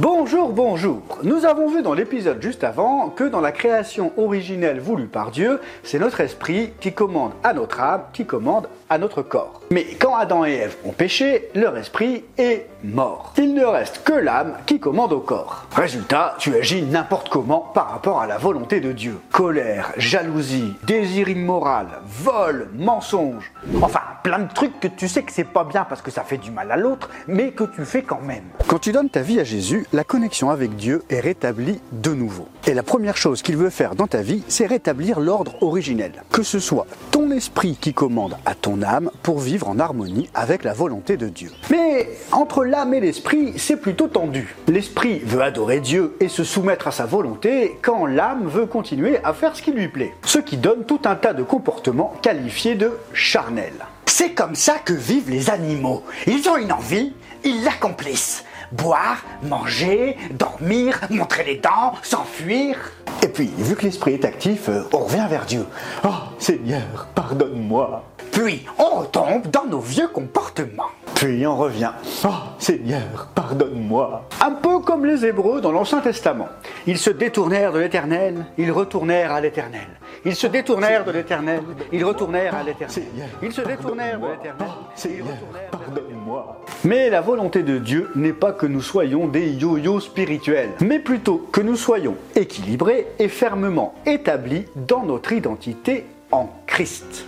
Bonjour, bonjour. Nous avons vu dans l'épisode juste avant que dans la création originelle voulue par Dieu, c'est notre esprit qui commande à notre âme, qui commande à notre corps. Mais quand Adam et Ève ont péché, leur esprit est mort. Il ne reste que l'âme qui commande au corps. Résultat, tu agis n'importe comment par rapport à la volonté de Dieu. Colère, jalousie, désir immoral, vol, mensonge. Enfin, plein de trucs que tu sais que c'est pas bien parce que ça fait du mal à l'autre, mais que tu fais quand même. Quand tu donnes ta vie à Jésus, la connexion avec Dieu est rétablie de nouveau. Et la première chose qu'il veut faire dans ta vie, c'est rétablir l'ordre originel. Que ce soit ton esprit qui commande à ton âme pour vivre en harmonie avec la volonté de Dieu. Mais entre l'âme et l'esprit, c'est plutôt tendu. L'esprit veut adorer Dieu et se soumettre à sa volonté quand l'âme veut continuer à faire ce qui lui plaît. Ce qui donne tout un tas de comportements qualifiés de charnels. C'est comme ça que vivent les animaux. Ils ont une envie, ils l'accomplissent. Boire, manger, dormir, montrer les dents, s'enfuir. Et puis, vu que l'esprit est actif, euh, on revient vers Dieu. Oh Seigneur, pardonne-moi. Puis on retombe dans nos vieux comportements. Puis on revient. Oh Seigneur, pardonne-moi. Un peu comme les Hébreux dans l'Ancien Testament. Ils se détournèrent de l'Éternel, ils retournèrent à l'Éternel. Ils se détournèrent de l'Éternel, ils retournèrent à l'Éternel. Ils se détournèrent de l'Éternel, retournèrent pardonne-moi. Mais la volonté de Dieu n'est pas que nous soyons des yo-yo spirituels, mais plutôt que nous soyons équilibrés et fermement établis dans notre identité en Christ.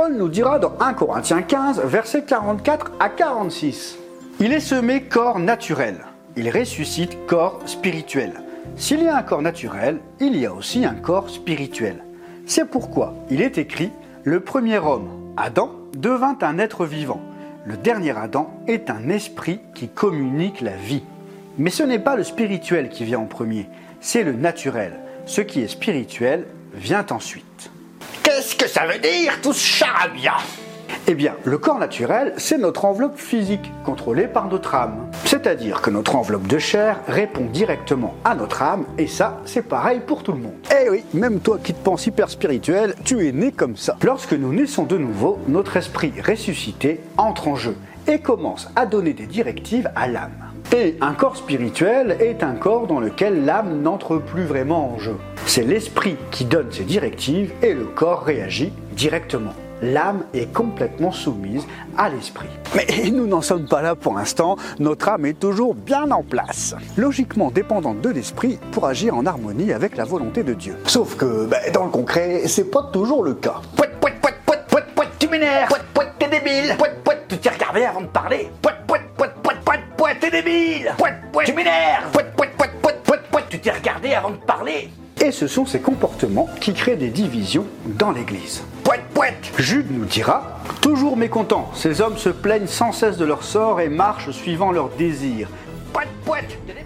Paul nous dira dans 1 Corinthiens 15, versets 44 à 46. Il est semé corps naturel, il ressuscite corps spirituel. S'il y a un corps naturel, il y a aussi un corps spirituel. C'est pourquoi il est écrit, le premier homme, Adam, devint un être vivant. Le dernier Adam est un esprit qui communique la vie. Mais ce n'est pas le spirituel qui vient en premier, c'est le naturel. Ce qui est spirituel vient ensuite. Qu'est-ce que ça veut dire tout ce charabia? Eh bien, le corps naturel, c'est notre enveloppe physique, contrôlée par notre âme. C'est-à-dire que notre enveloppe de chair répond directement à notre âme, et ça, c'est pareil pour tout le monde. Eh oui, même toi qui te penses hyper spirituel, tu es né comme ça. Lorsque nous naissons de nouveau, notre esprit ressuscité entre en jeu et commence à donner des directives à l'âme. Et un corps spirituel est un corps dans lequel l'âme n'entre plus vraiment en jeu. C'est l'esprit qui donne ses directives et le corps réagit directement. L'âme est complètement soumise à l'esprit. Mais nous n'en sommes pas là pour l'instant, notre âme est toujours bien en place, logiquement dépendante de l'esprit pour agir en harmonie avec la volonté de Dieu. Sauf que ben, dans le concret, c'est pas toujours le cas. Débile. Pouet, pouet, tu m'énerves. Pouet, pouet, pouet, pouet, pouet, pouet, tu t'es regardé avant de parler. Et ce sont ces comportements qui créent des divisions dans l'Église. Pouet, pouet. Jude nous dira Toujours mécontents, ces hommes se plaignent sans cesse de leur sort et marchent suivant leurs désirs.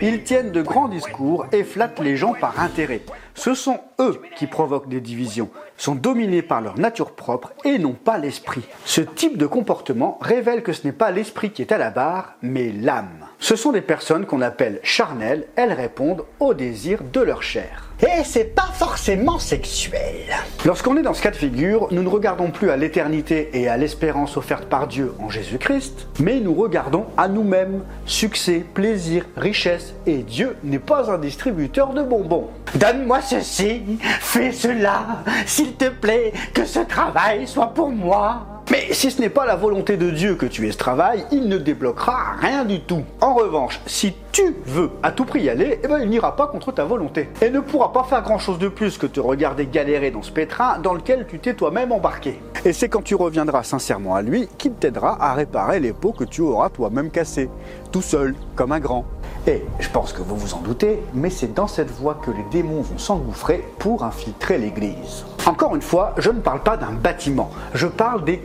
Ils tiennent de grands discours et flattent les gens par intérêt. Ce sont eux qui provoquent des divisions, sont dominés par leur nature propre et non pas l'esprit. Ce type de comportement révèle que ce n'est pas l'esprit qui est à la barre, mais l'âme. Ce sont des personnes qu'on appelle charnelles, elles répondent aux désirs de leur chair. Et c'est pas forcément sexuel. Lorsqu'on est dans ce cas de figure, nous ne regardons plus à l'éternité et à l'espérance offerte par Dieu en Jésus-Christ, mais nous regardons à nous-mêmes, succès, plaisir, richesse, et Dieu n'est pas un distributeur de bonbons. Donne-moi ceci, fais cela, s'il te plaît, que ce travail soit pour moi. Mais si ce n'est pas la volonté de Dieu que tu aies ce travail, il ne débloquera rien du tout. En revanche, si tu veux à tout prix y aller, eh ben, il n'ira pas contre ta volonté. Et ne pourra pas faire grand chose de plus que te regarder galérer dans ce pétrin dans lequel tu t'es toi-même embarqué. Et c'est quand tu reviendras sincèrement à lui qu'il t'aidera à réparer les pots que tu auras toi-même cassés. Tout seul, comme un grand. Et je pense que vous vous en doutez, mais c'est dans cette voie que les démons vont s'engouffrer pour infiltrer l'Église. Encore une fois, je ne parle pas d'un bâtiment, je parle des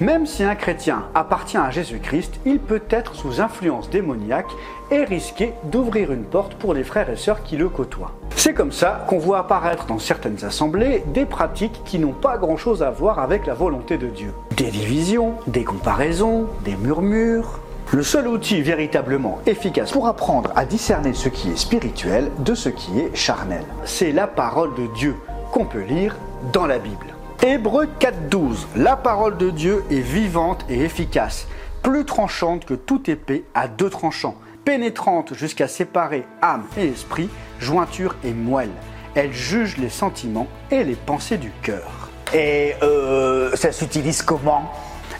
Même si un chrétien appartient à Jésus-Christ, il peut être sous influence démoniaque et risquer d'ouvrir une porte pour les frères et sœurs qui le côtoient. C'est comme ça qu'on voit apparaître dans certaines assemblées des pratiques qui n'ont pas grand-chose à voir avec la volonté de Dieu. Des divisions, des comparaisons, des murmures, le seul outil véritablement efficace pour apprendre à discerner ce qui est spirituel de ce qui est charnel, c'est la parole de Dieu qu'on peut lire dans la Bible. Hébreu 4.12 La parole de Dieu est vivante et efficace, plus tranchante que toute épée à deux tranchants, pénétrante jusqu'à séparer âme et esprit, jointure et moelle. Elle juge les sentiments et les pensées du cœur. Et euh, ça s'utilise comment?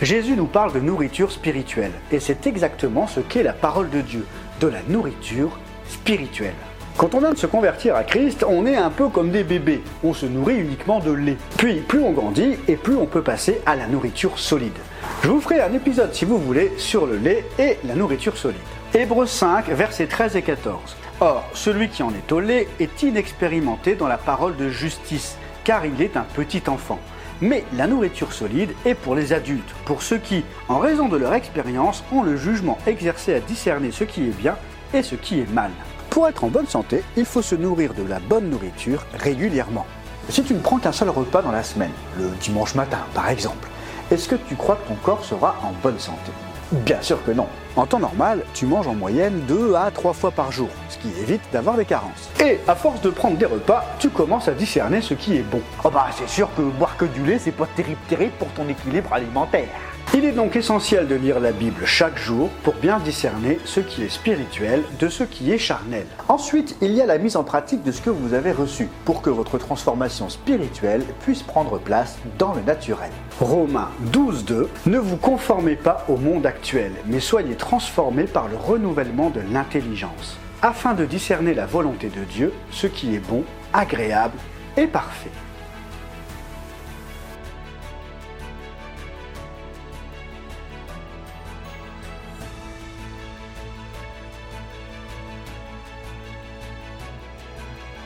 Jésus nous parle de nourriture spirituelle, et c'est exactement ce qu'est la parole de Dieu, de la nourriture spirituelle. Quand on vient de se convertir à Christ, on est un peu comme des bébés, on se nourrit uniquement de lait. Puis plus on grandit et plus on peut passer à la nourriture solide. Je vous ferai un épisode si vous voulez sur le lait et la nourriture solide. Hébreux 5, versets 13 et 14. Or, celui qui en est au lait est inexpérimenté dans la parole de justice, car il est un petit enfant. Mais la nourriture solide est pour les adultes, pour ceux qui, en raison de leur expérience, ont le jugement exercé à discerner ce qui est bien et ce qui est mal. Pour être en bonne santé, il faut se nourrir de la bonne nourriture régulièrement. Si tu ne prends qu'un seul repas dans la semaine, le dimanche matin par exemple, est-ce que tu crois que ton corps sera en bonne santé? Bien sûr que non. En temps normal, tu manges en moyenne 2 à 3 fois par jour, ce qui évite d'avoir des carences. Et à force de prendre des repas, tu commences à discerner ce qui est bon. Oh bah c'est sûr que boire que du lait, c'est pas terrible terrible pour ton équilibre alimentaire. Il est donc essentiel de lire la Bible chaque jour pour bien discerner ce qui est spirituel de ce qui est charnel. Ensuite, il y a la mise en pratique de ce que vous avez reçu pour que votre transformation spirituelle puisse prendre place dans le naturel. Romains 12.2 Ne vous conformez pas au monde actuel, mais soyez transformés par le renouvellement de l'intelligence, afin de discerner la volonté de Dieu, ce qui est bon, agréable et parfait.